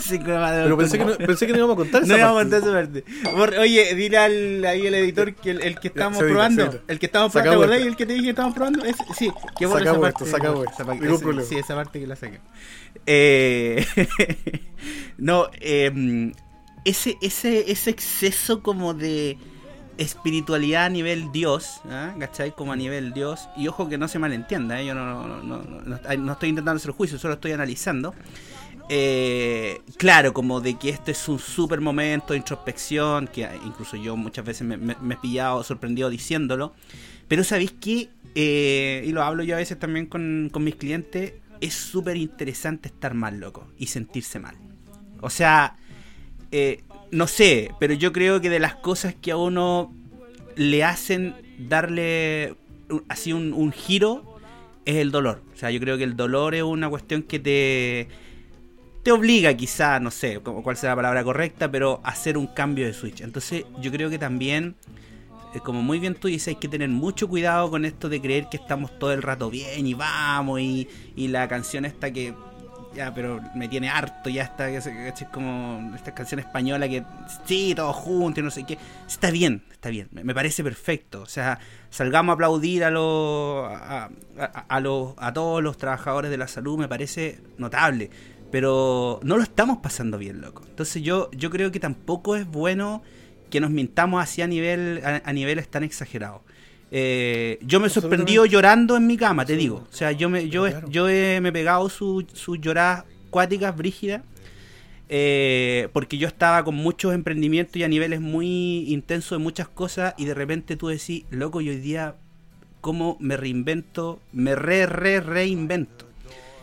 Sí, como más de Pero pensé que, no, pensé que no íbamos a contar esa No íbamos a parte. contar esa parte. Oye, dile al, ahí al editor que el, el que estábamos se edita, probando, el que estábamos Saca probando, ¿te acordás? El que te dije que estábamos probando, Ese- sí, que borre Saca esa parte. saca vuelta. esa parte, Ningún ese- problema. Sí, esa parte que la saqué. Eh, no, eh, ese, ese, ese exceso como de espiritualidad a nivel Dios, ¿ah? ¿cachai? Como a nivel Dios, y ojo que no se malentienda, ¿eh? yo no, no, no, no, estoy intentando hacer juicio, solo estoy analizando. Eh, claro, como de que este es un super momento de introspección, que incluso yo muchas veces me, he pillado sorprendido diciéndolo, pero ¿sabéis qué? Eh, y lo hablo yo a veces también con, con mis clientes, es súper interesante estar mal, loco, y sentirse mal. O sea, eh, no sé, pero yo creo que de las cosas que a uno le hacen darle así un, giro es el dolor. O sea, yo creo que el dolor es una cuestión que te, te obliga quizá, no sé cuál sea la palabra correcta, pero a hacer un cambio de switch. Entonces yo creo que también, eh, como muy bien tú dices, hay que tener mucho cuidado con esto de creer que estamos todo el rato bien y vamos y, y la canción esta que ya, pero me tiene harto ya está, es como esta canción española que sí, todos juntos y no sé qué. Está bien, está bien, me, parece perfecto. O sea, salgamos a aplaudir a los a, a- a los a todos los trabajadores de la salud, me parece notable. Pero no lo estamos pasando bien, loco. Entonces yo, yo creo que tampoco es bueno que nos mintamos así a nivel a, a niveles tan exagerados. Eh, yo me he sorprendido Absolutamente. llorando en mi cama, te digo. O sea, yo me, yo, he- Claro. yo he, me he pegado sus su lloradas cuáticas, brígidas, eh, porque yo estaba con muchos emprendimientos y a niveles muy intensos de muchas cosas y de repente tú decís, loco, y hoy día, ¿cómo me reinvento? Me re, re, reinvento.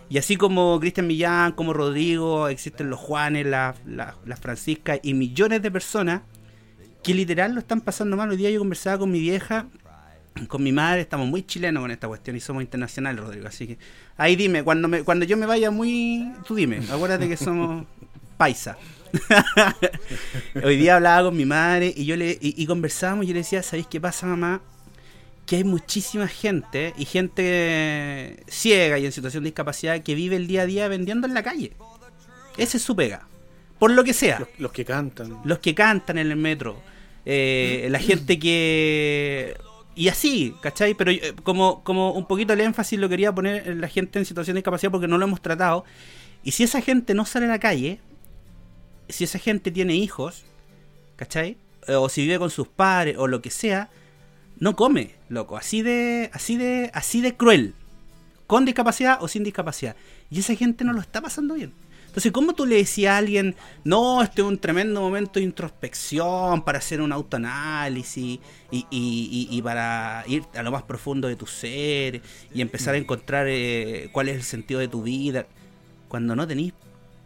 Y así como Cristian Millán, como Rodrigo, existen los Juanes, las las- las Franciscas y millones de personas que literal lo están pasando mal. Hoy día yo conversaba con mi vieja, con mi madre, estamos muy chilenos con esta cuestión y somos internacionales, Rodrigo. Así que ahí dime, cuando me, cuando yo me vaya muy, tú dime, acuérdate que somos paisa. Hoy día hablaba con mi madre y yo le y, y conversábamos y yo le decía, ¿sabéis qué pasa, mamá? Que hay muchísima gente y gente ciega y en situación de discapacidad que vive el día a día vendiendo en la calle. Ese es su pega. Por lo que sea Los, los que cantan. los que cantan en el metro, eh, la gente que... Y así, ¿cachai? Pero eh, como, como un poquito el énfasis lo quería poner en la gente en situación de discapacidad porque no lo hemos tratado. Y si esa gente no sale a la calle, si esa gente tiene hijos, ¿cachai? Eh, O si vive con sus padres o lo que sea, no come, loco. Así de, así de, así de cruel. Con discapacidad o sin discapacidad. Y esa gente no lo está pasando bien. Entonces, ¿cómo tú le decías a alguien, no, este es un tremendo momento de introspección para hacer un autoanálisis y, para ir a lo más profundo de tu ser y empezar a encontrar eh, cuál es el sentido de tu vida? Cuando no tenís,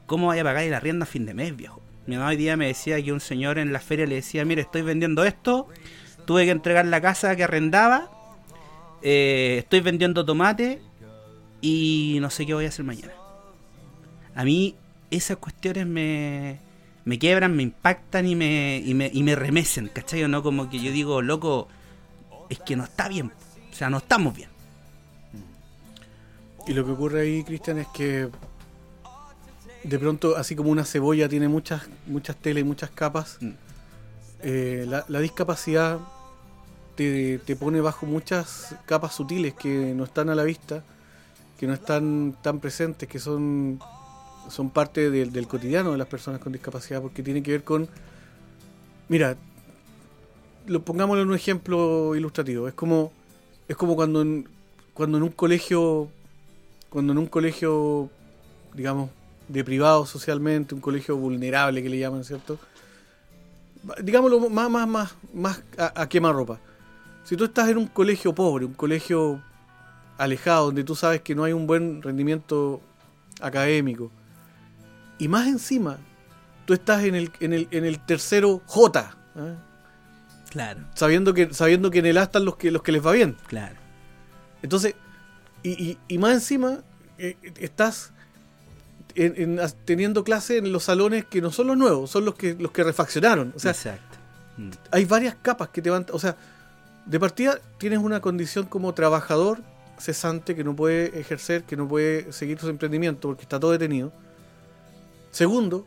¿cómo vaya a pagar la rienda a fin de mes, viejo? Mi mamá hoy día me decía que un señor en la feria le decía, mire, estoy vendiendo esto, tuve que entregar la casa que arrendaba, eh, estoy vendiendo tomate y no sé qué voy a hacer mañana. A mí esas cuestiones me, me quiebran, me impactan y me, y me, y me remecen, ¿cachai? O no como que yo digo, loco, es que no está bien. O sea, no estamos bien. Y lo que ocurre ahí, Cristian, es que de pronto, así como una cebolla tiene muchas, muchas telas y muchas capas, Mm. eh, la, la discapacidad te, te pone bajo muchas capas sutiles que no están a la vista, que no están tan presentes, que son, son parte del- del cotidiano de las personas con discapacidad, porque tiene que ver con, mira, lo pongámoslo en un ejemplo ilustrativo, es como, es como cuando en, cuando en un colegio cuando en un colegio, digamos, de privado socialmente, un colegio vulnerable que le llaman, ¿cierto? Digámoslo más, más, más, más a, a quemarropa. Si tú estás en un colegio pobre, un colegio alejado, donde tú sabes que no hay un buen rendimiento académico, y más encima, tú estás en el, en el, en el tercero J, ¿ah? Claro, sabiendo que, sabiendo que en el A están los que, los que les va bien. claro. Entonces, y, y- y más encima, eh, estás en- en- as- teniendo clase en los salones que no son los nuevos, son los que, los que refaccionaron. O sea, Exacto. Mm. hay varias capas que te van. O sea, de partida tienes una condición como trabajador cesante, que no puede ejercer, que no puede seguir su emprendimiento porque está todo detenido. Segundo,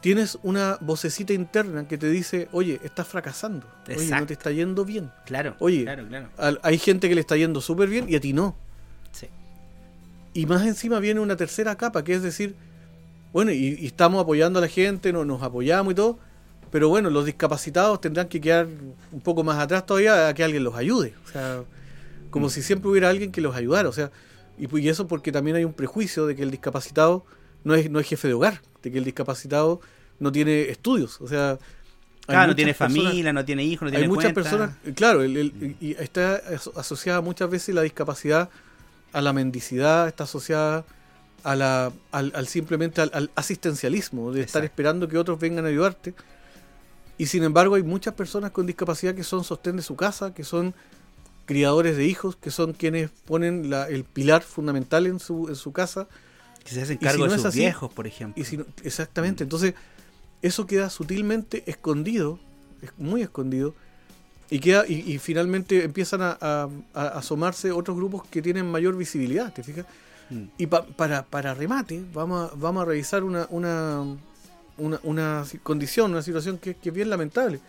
tienes una vocecita interna que te dice, oye, estás fracasando, oye, no te está yendo bien. Claro, Oye, claro, claro. Al- hay gente que le está yendo súper bien y a ti no. Sí. Y más encima viene una tercera capa, que es decir, bueno, y, y estamos apoyando a la gente, no, nos apoyamos y todo, pero bueno, los discapacitados tendrán que quedar un poco más atrás todavía a que alguien los ayude. O sea, como si siempre hubiera alguien que los ayudara. O sea, y, y eso porque también hay un prejuicio de que el discapacitado no es, no es jefe de hogar, de que el discapacitado no tiene estudios. O sea, Claro, no tiene personas- familia, no tiene hijos, no tiene hay muchas cuenta. personas, claro, el- el- y está aso- asociada muchas veces la discapacidad a la mendicidad, está asociada a la, al, al simplemente al, al asistencialismo, de estar esperando que otros vengan a ayudarte. Y sin embargo hay muchas personas con discapacidad que son sostén de su casa, que son criadores de hijos, que son quienes ponen la- el pilar fundamental en su, en su casa. Que se hacen si cargo no de sus así, viejos, por ejemplo. Y si no- exactamente, entonces eso queda sutilmente escondido, es muy escondido, y queda y, y finalmente empiezan a, a- a asomarse otros grupos que tienen mayor visibilidad, ¿te fijas? Mm. Y pa- para, para remate, vamos a, vamos a revisar una, una, una, condición, una situación que, que es bien lamentable.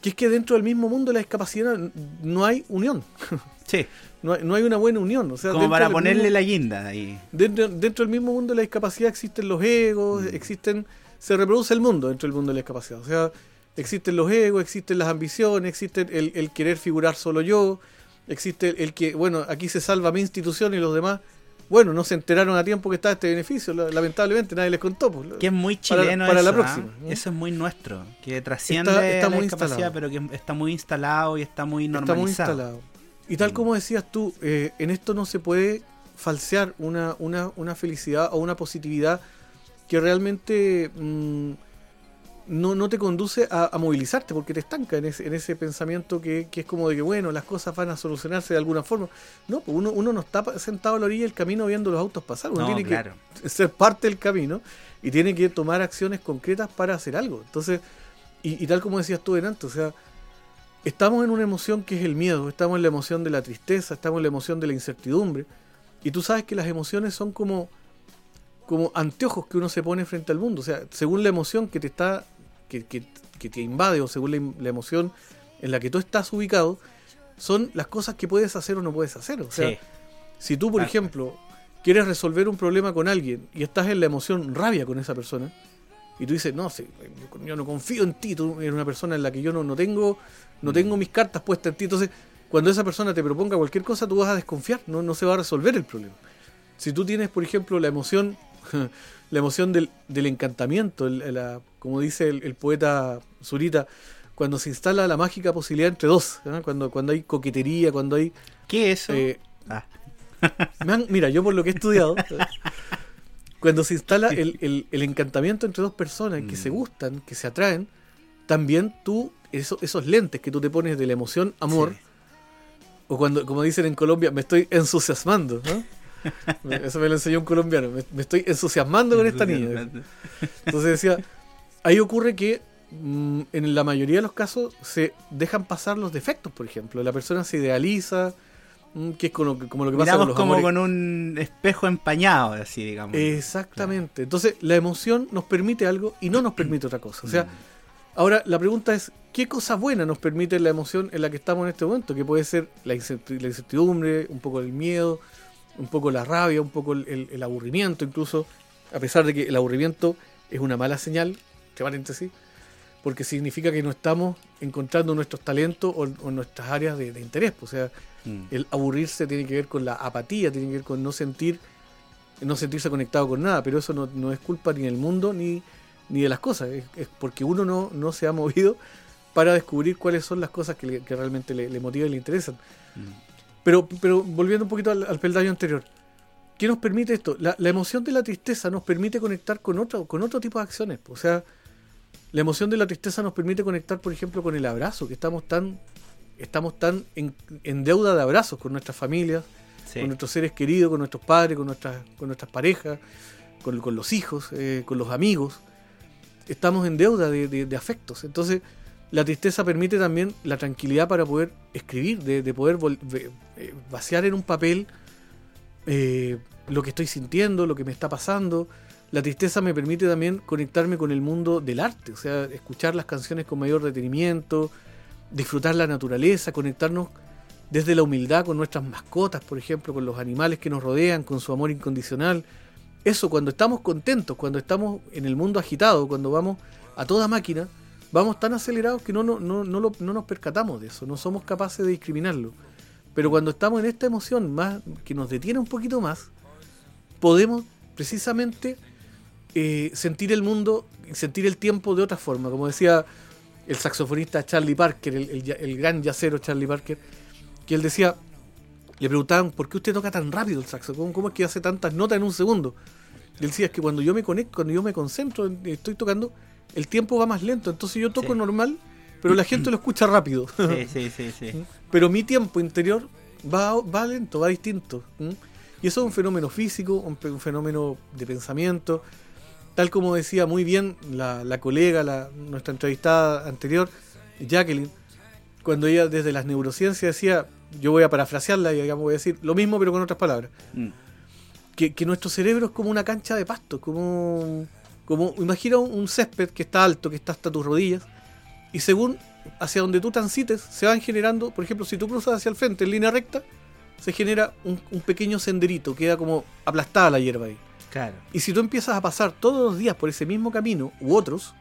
Que es que dentro del mismo mundo de la discapacidad no hay unión. Sí, No hay, no hay una buena unión. O sea, como para ponerle mismo- la guinda ahí. Dentro, dentro del mismo mundo de la discapacidad existen los egos, Mm. existen, se reproduce el mundo dentro del mundo de la discapacidad. O sea, existen los egos, existen las ambiciones, existe el, el querer figurar solo yo, existe el, el que, bueno, aquí se salva mi institución y los demás, bueno, no se enteraron a tiempo que estaba este beneficio, la- lamentablemente nadie les contó. pues. Que es muy chileno para la eso, próxima, ¿ah? ¿no? Eso es muy nuestro. Que trasciende Está- está la muy discapacidad, instalado. pero que está muy instalado y está muy Está normalizado. muy instalado. Y tal Mm. como decías tú, eh, en esto no se puede falsear una, una, una felicidad o una positividad que realmente mm, no, no te conduce a, a movilizarte, porque te estanca en ese, en ese pensamiento que, que es como de que, bueno, las cosas van a solucionarse de alguna forma. No, pues uno, uno no está sentado a la orilla del camino viendo los autos pasar, uno No, tiene claro. que ser parte del camino y tiene que tomar acciones concretas para hacer algo. Entonces, y, y tal como decías tú delante, o sea, estamos en una emoción que es el miedo, estamos en la emoción de la tristeza, estamos en la emoción de la incertidumbre. Y tú sabes que las emociones son como, como anteojos que uno se pone frente al mundo. O sea, según la emoción que te está, que, que- que te invade o según la, la emoción en la que tú estás ubicado, son las cosas que puedes hacer o no puedes hacer. O sea, Sí. si tú, por Tal ejemplo, quieres resolver un problema con alguien y estás en la emoción rabia con esa persona, y tú dices, no, sí, yo, no confío en ti, tú eres una persona en la que yo no, no tengo no tengo mis cartas puestas en ti. Entonces, cuando esa persona te proponga cualquier cosa, tú vas a desconfiar, no, no se va a resolver el problema. Si tú tienes, por ejemplo, la emoción, la emoción del, del encantamiento, el- la- como dice el, el poeta Zurita, cuando se instala la mágica posibilidad entre dos, ¿ah? cuando, cuando hay coquetería, cuando hay... ¿Qué es eso? eh, Ah, han- mira, yo por lo que he estudiado, cuando se instala el, el- el encantamiento entre dos personas que Mm. se gustan, que se atraen, también tú, eso- esos lentes que tú te pones de la emoción, amor, Sí. o cuando, como dicen en Colombia, me estoy entusiasmando, ¿no? Eso me lo enseñó un colombiano, me, me estoy entusiasmando con esta niña. Entonces decía, ahí ocurre que mm, en la mayoría de los casos se dejan pasar los defectos, por ejemplo. La persona se idealiza, mm, que es como, como lo que pasa con Miramos los como amores. con un espejo empañado, así digamos. Exactamente. Entonces, la emoción nos permite algo y no nos permite otra cosa. O sea, Mm. ahora la pregunta es, ¿qué cosa buena nos permite la emoción en la que estamos en este momento? Que puede ser la incerti- la incertidumbre, un poco el miedo, un poco la rabia, un poco el, el- el aburrimiento incluso, a pesar de que el aburrimiento es una mala señal, entre paréntesis, porque significa que no estamos encontrando nuestros talentos o, o nuestras áreas de, de interés. pues, O sea, Mm. el aburrirse tiene que ver con la apatía, tiene que ver con no sentir, no sentirse conectado con nada, pero eso no, no es culpa ni del mundo ni, ni de las cosas, es, es porque uno no, no se ha movido para descubrir cuáles son las cosas que, le- que realmente le, le motivan y le interesan. Mm. Pero, pero volviendo un poquito al, al peldaño anterior, ¿qué nos permite esto? La, la emoción de la tristeza nos permite conectar con otro, con otro tipo de acciones. O sea, la emoción de la tristeza nos permite conectar, por ejemplo, con el abrazo, que estamos tan, estamos tan en, en deuda de abrazos con nuestras familias, Sí. con nuestros seres queridos, con nuestros padres, con nuestras, con nuestras parejas, con, con los hijos, eh, con los amigos. Estamos en deuda de, de- de afectos. Entonces, la tristeza permite también la tranquilidad para poder escribir, de, de poder eh, vaciar en un papel eh, lo que estoy sintiendo, lo que me está pasando. La tristeza me permite también conectarme con el mundo del arte, o sea, escuchar las canciones con mayor detenimiento, disfrutar la naturaleza, conectarnos desde la humildad con nuestras mascotas, por ejemplo, con los animales que nos rodean, con su amor incondicional. Eso, cuando estamos contentos, cuando estamos en el mundo agitado, cuando vamos a toda máquina, vamos tan acelerados que no, no, no, no, nos percatamos de eso, no somos capaces de discriminarlo. Pero cuando estamos en esta emoción más que nos detiene un poquito más, podemos precisamente eh, sentir el mundo, sentir el tiempo de otra forma. Como decía el saxofonista Charlie Parker, el, el ya- el gran yacero Charlie Parker, que él decía, le preguntaban, ¿por qué usted toca tan rápido el saxo? ¿Cómo, cómo es que hace tantas notas en un segundo? Y él decía, es que cuando yo me conecto, cuando yo me concentro, en- estoy tocando, el tiempo va más lento. Entonces yo toco Sí. normal, pero la gente lo escucha rápido. Sí, sí, sí, sí. pero mi tiempo interior va, va lento, va distinto. ¿m? Y eso es un fenómeno físico, un, un fenómeno de pensamiento. Tal como decía muy bien la, la colega, la, nuestra entrevistada anterior, Jacqueline, cuando ella desde las neurociencias decía, yo voy a parafrasearla y digamos voy a decir lo mismo pero con otras palabras, Mm. que, que nuestro cerebro es como una cancha de pasto, como, como imagina un, un césped que está alto, que está hasta tus rodillas, y según hacia donde tú transites, se van generando, por ejemplo, si tú cruzas hacia el frente en línea recta, se genera un, un pequeño senderito, queda como aplastada la hierba ahí. Claro. Y si tú empiezas a pasar todos los días por ese mismo camino u otros,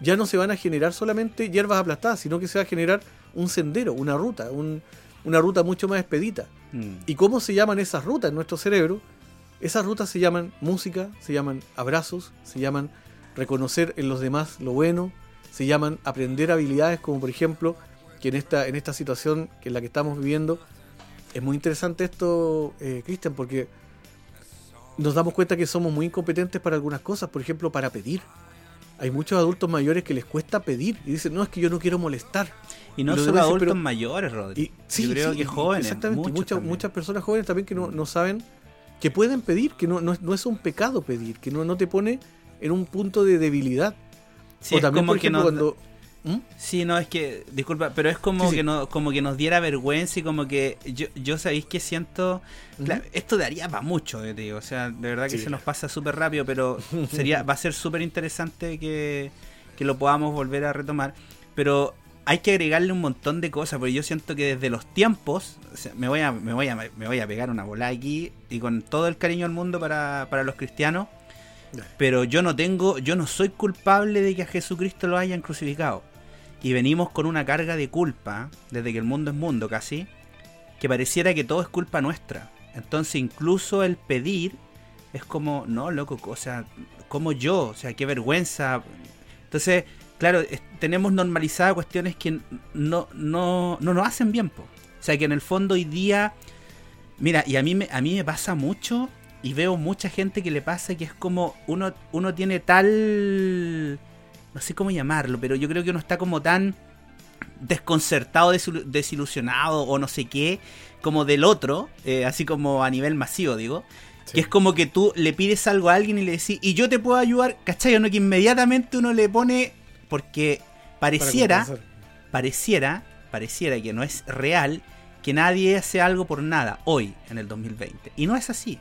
ya no se van a generar solamente hierbas aplastadas, sino que se va a generar un sendero, una ruta, un- una ruta mucho más expedita. Mm. ¿Y cómo se llaman esas rutas en nuestro cerebro? Esas rutas se llaman música, se llaman abrazos, se llaman reconocer en los demás lo bueno, se llaman aprender habilidades como por ejemplo que en esta, en esta situación que en la que estamos viviendo es muy interesante esto, eh, Cristian, porque nos damos cuenta que somos muy incompetentes para algunas cosas, por ejemplo, para pedir. Hay muchos adultos mayores que les cuesta pedir y dicen, no, es que yo no quiero molestar. Y no Lo solo adultos pero- mayores, Rodri. Y, sí, Yo creo sí, que y- jóvenes. Exactamente, y muchas, muchas personas jóvenes también que no, no saben que pueden pedir, que no, no, es, no es un pecado pedir, que no, no te pone en un punto de debilidad. Sí, o es también, como por que cuando... ¿Mm? Sí, no, es que, disculpa, pero es como, Sí, sí. Que, no, como que nos diera vergüenza y como que yo, yo sabéis que siento... Claro, esto daría para mucho, eh, te digo, o sea, de verdad que Sí. se nos pasa súper rápido, pero sería va a ser súper interesante que, que lo podamos volver a retomar. Pero hay que agregarle un montón de cosas, porque yo siento que desde los tiempos, o sea, me, voy a, me, voy a, me voy a pegar una bola aquí y con todo el cariño del mundo para, para los cristianos, pero yo no tengo, yo no soy culpable de que a Jesucristo lo hayan crucificado. Y venimos con una carga de culpa, desde que el mundo es mundo casi, que pareciera que todo es culpa nuestra. Entonces incluso el pedir es como, no, loco, o sea, como yo, o sea, qué vergüenza. Entonces, claro, tenemos normalizadas cuestiones que no, no, no nos hacen bien, po. O sea, que en el fondo hoy día, mira, y a mí me, a mí me pasa mucho y veo mucha gente que le pasa que es como uno, uno tiene tal, no sé cómo llamarlo, pero yo creo que uno está como tan desconcertado, desilu- desilusionado o no sé qué, como del otro, eh, así como a nivel masivo, digo. Sí. Que es como que tú le pides algo a alguien y le decís, y yo te puedo ayudar, ¿cachai? O no que inmediatamente uno le pone, porque pareciera, pareciera, pareciera que no es real que nadie hace algo por nada hoy, en el 2020. Y no es así.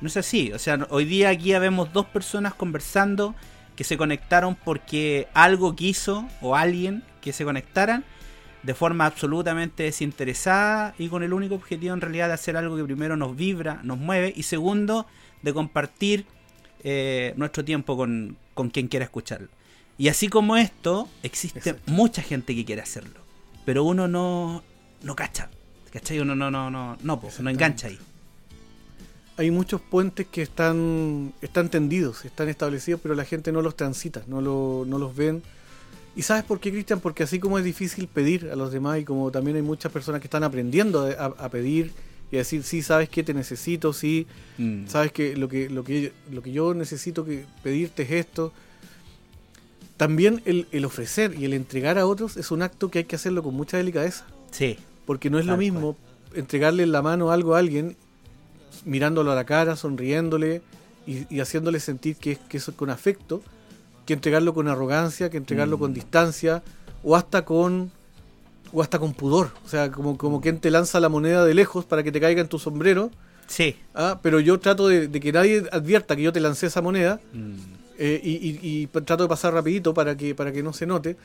No es así. O sea, hoy día aquí vemos dos personas conversando que se conectaron porque algo quiso o alguien que se conectaran de forma absolutamente desinteresada y con el único objetivo en realidad de hacer algo que primero nos vibra, nos mueve y segundo de compartir eh, nuestro tiempo con, con quien quiera escucharlo. Y así como esto, existe Exacto. mucha gente que quiere hacerlo, pero uno no, no cacha. ¿Cachai? Uno no, no, no, no, po, no engancha ahí. Hay muchos puentes que están, están tendidos, están establecidos, pero la gente no los transita, no, lo- no los ven. ¿Y sabes por qué, Cristian? Porque así como es difícil pedir a los demás y como también hay muchas personas que están aprendiendo a, a pedir y a decir, sí, sabes que te necesito, sí, Mm. sabes que lo que, lo que, lo que yo necesito que pedirte es esto. También el, el ofrecer y el entregar a otros es un acto que hay que hacerlo con mucha delicadeza. Sí, Porque no es lo mismo entregarle en la mano algo a alguien, mirándolo a la cara, sonriéndole y, y haciéndole sentir que, es- que eso es con afecto, que entregarlo con arrogancia, que entregarlo Mm. con distancia o hasta con o hasta con pudor. O sea, como, como quien te lanza la moneda de lejos para que te caiga en tu sombrero. Sí. ¿ah? Pero yo trato de, de que nadie advierta que yo te lancé esa moneda Mm. eh, y, y- y trato de pasar rapidito para que, para que no se note.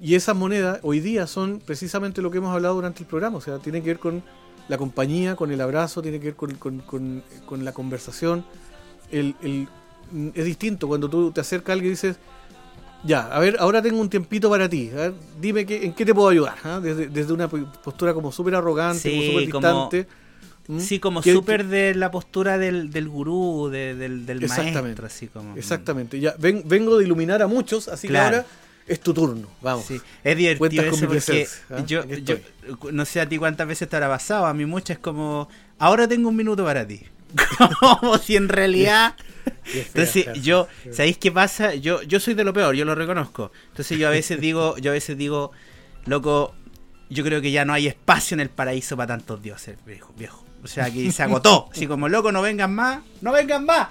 Y esas monedas hoy día son precisamente lo que hemos hablado durante el programa. O sea, tiene que ver con la compañía, con el abrazo, tiene que ver con, con- con- con la conversación. El, el- es distinto cuando tú te acercas a alguien y dices, ya, a ver, ahora tengo un tiempito para ti. A ver, dime qué, en qué te puedo ayudar. ¿ah? Desde, desde una postura como súper arrogante, Sí, como súper como- distante. ¿Mm? Sí, como Que- súper de la postura del, del gurú, de- del, del Exactamente. maestro, así como. Exactamente. Ya, ven- vengo de iluminar a muchos, así Claro. que ahora es tu turno. Vamos. Sí, es divertido eso porque ¿ah? yo, no sé a ti cuántas veces te habrá pasado, a mí muchas es como, ahora tengo un minuto para ti. Como si en realidad... Entonces yo, ¿sabéis qué pasa? Yo, yo soy de lo peor, yo lo reconozco. Entonces yo a veces digo, yo a veces digo, loco, yo creo que ya no hay espacio en el paraíso para tantos dioses, viejo, viejo. O sea que se agotó. Así como, loco, no vengan más, no vengan más.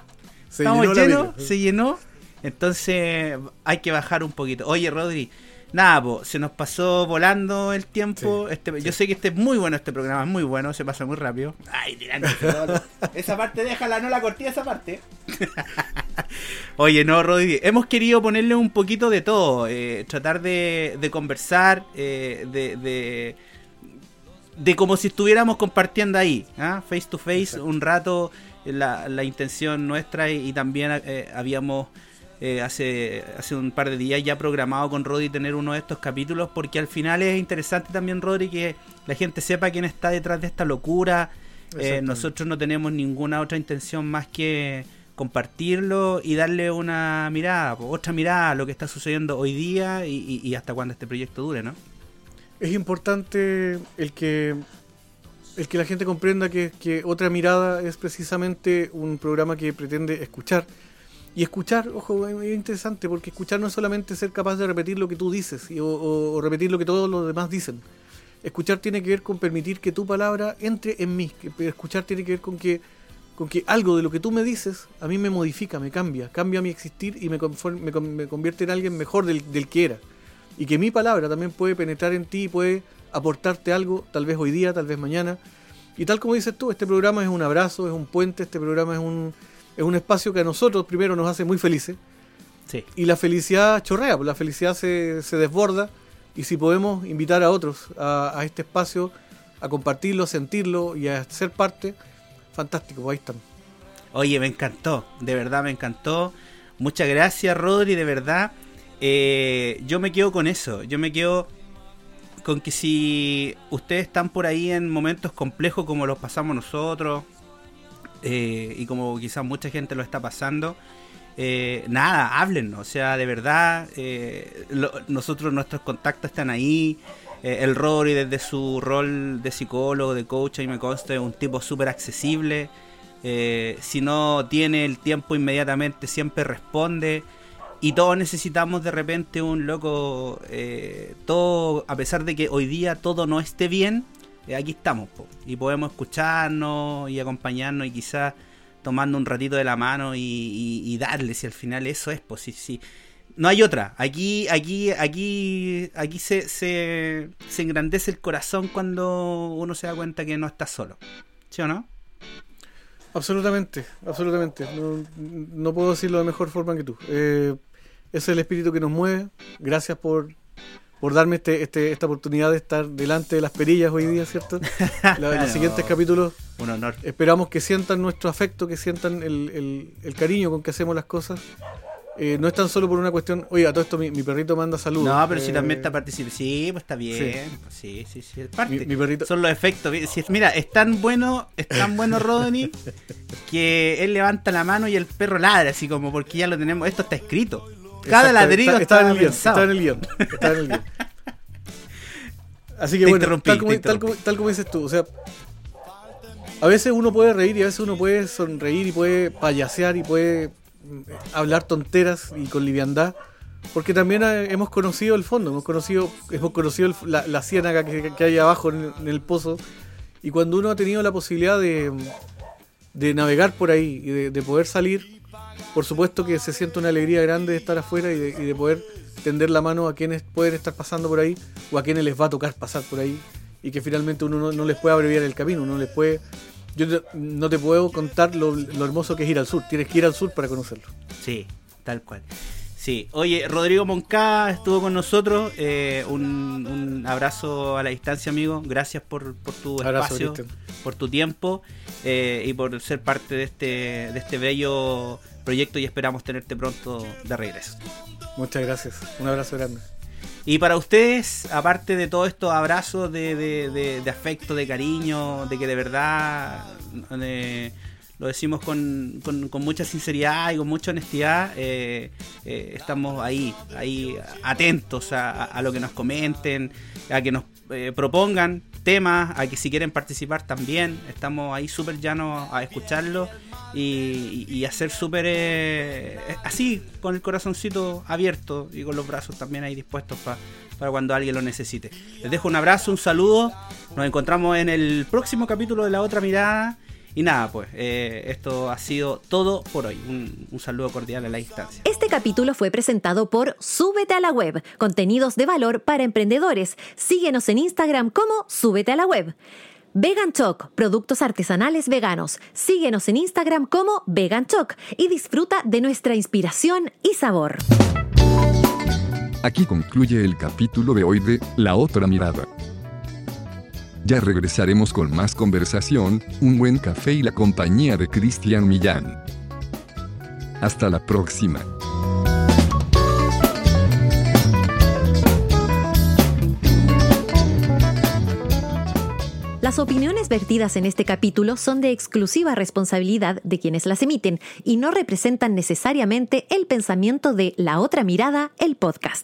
Se Estamos llenó llenos, se llenó. Entonces hay que bajar un poquito. Oye, Rodri, nada, po, se nos pasó volando el tiempo. Sí, este, Yo sé que este es muy bueno, este programa es muy bueno, se pasa muy rápido. Ay, tirando. Esa parte déjala, no la corté esa parte. Oye, no, Rodri, hemos querido ponerle un poquito de todo, eh, tratar de, de conversar, eh, de, de, de como si estuviéramos compartiendo ahí, ¿ah? face to face, Exacto. un rato, la, la intención nuestra y, y también eh, habíamos eh, hace, hace un par de días ya programado con Rodri tener uno de estos capítulos porque al final es interesante también, Rodri, que la gente sepa quién está detrás de esta locura. Eh, nosotros no tenemos ninguna otra intención más que compartirlo y darle una mirada, otra mirada a lo que está sucediendo hoy día y, y- y hasta cuando este proyecto dure, ¿no? Es importante el que el que la gente comprenda que, que otra mirada es precisamente un programa que pretende escuchar. Y escuchar, ojo, es interesante porque escuchar no es solamente ser capaz de repetir lo que tú dices y- o, repetir lo que todos los demás dicen. Escuchar tiene que ver con permitir que tu palabra entre en mí. Escuchar tiene que ver con que, con que algo de lo que tú me dices a mí me modifica, me cambia, cambia mi existir y me, me, con- me convierte en alguien mejor del que era. Y que mi palabra también puede penetrar en ti y puede aportarte algo, tal vez hoy día, tal vez mañana. Y tal como dices tú, este programa es un abrazo, es un puente, este programa es un, es un espacio que a nosotros primero nos hace muy felices. Sí. Y la felicidad chorrea, pues la felicidad se, se desborda. Y si podemos invitar a otros a, a este espacio, a compartirlo, a sentirlo y a ser parte, fantástico, pues ahí están. Oye, me encantó, de verdad me encantó. Muchas gracias, Rodri, de verdad. Eh, yo me quedo con eso, yo me quedo con que si ustedes están por ahí en momentos complejos como los pasamos nosotros, eh, y como quizás mucha gente lo está pasando, eh, nada, háblennos, o sea, de verdad, eh, nosotros, nuestros contactos están ahí. El Rory desde su rol de psicólogo, de coach, y me consta, es un tipo súper accesible. Si no tiene el tiempo inmediatamente, siempre responde. Y todos necesitamos de repente un loco, todo, a pesar de que hoy día todo no esté bien, aquí estamos, y podemos escucharnos y acompañarnos y quizás tomando un ratito de la mano y, y- y darle, si al final eso es, pues sí, sí. No hay otra. Aquí, aquí, aquí, aquí se, se, engrandece el corazón cuando uno se da cuenta que no está solo. ¿Sí o no? Absolutamente, absolutamente. No, puedo decirlo de mejor forma que tú. Eh, ese es el espíritu que nos mueve. Gracias por, por darme este, este, esta oportunidad de estar delante de las perillas hoy día, ¿cierto? La- No. Los siguientes capítulos Un honor. esperamos que sientan nuestro afecto, que sientan el, el- el cariño con que hacemos las cosas. Eh, no es tan solo por una cuestión. Oiga, todo esto mi, mi perrito manda saludos. No, pero si Eh, también está participando. Sí, pues está bien. Sí, sí, sí. es parte. Mi- mi perrito- Son los efectos. Si- Mira, es tan bueno, es tan bueno Rodney que él levanta la mano y el perro ladra, así como porque ya lo tenemos. Esto está escrito. Cada Exacto, ladrido está, está, en el guion. Está en el guion. Está en el guion. Así que Te bueno, tal como, tal, como, tal como dices tú, o sea, a veces uno puede reír y a veces uno puede sonreír y puede payasear y puede mm, hablar tonteras y con liviandad, porque también eh, hemos conocido el fondo, hemos conocido, hemos conocido el- la, la ciénaga que, que hay abajo en, en el pozo, y cuando uno ha tenido la posibilidad de, de navegar por ahí y de, de poder salir, por supuesto que se siente una alegría grande de estar afuera y de, y de poder tender la mano a quienes pueden estar pasando por ahí o a quienes les va a tocar pasar por ahí y que finalmente uno no, les puede abreviar el camino, no les puede... Yo no te puedo contar lo, lo hermoso que es ir al sur, tienes que ir al sur para conocerlo. Sí, tal cual. Sí, oye, Rodrigo Moncada estuvo con nosotros. eh, un, un abrazo a la distancia, amigo. Gracias por, por tu Abrazo, espacio, Cristian. por tu tiempo eh, y por ser parte de este, de este bello proyecto y esperamos tenerte pronto de regreso. Muchas gracias, un abrazo grande. Y para ustedes, aparte de todos estos abrazos de, de- de- de afecto, de cariño, de que de verdad eh, lo decimos con, con- mucha sinceridad y con mucha honestidad, eh, eh, estamos ahí, ahí atentos a, lo que nos comenten, a que nos eh, propongan temas, a que si quieren participar también, estamos ahí súper llanos a escucharlo y, y- a ser súper eh, así, con el corazoncito abierto y con los brazos también ahí dispuestos pa- para cuando alguien lo necesite. Les dejo un abrazo, un saludo, nos encontramos en el próximo capítulo de La Otra Mirada. Y nada, pues, eh, esto ha sido todo por hoy. Un, un saludo cordial a la distancia. Este capítulo fue presentado por Súbete a la Web, contenidos de valor para emprendedores. Síguenos en Instagram como Súbete a la Web. Vegan Choc, productos artesanales veganos. Síguenos en Instagram como Vegan Choc y disfruta de nuestra inspiración y sabor. Aquí concluye el capítulo de hoy de La otra mirada. Ya regresaremos con más conversación, un buen café y la compañía de Cristian Millán. Hasta la próxima. Las opiniones vertidas en este capítulo son de exclusiva responsabilidad de quienes las emiten y no representan necesariamente el pensamiento de La Otra Mirada, el podcast.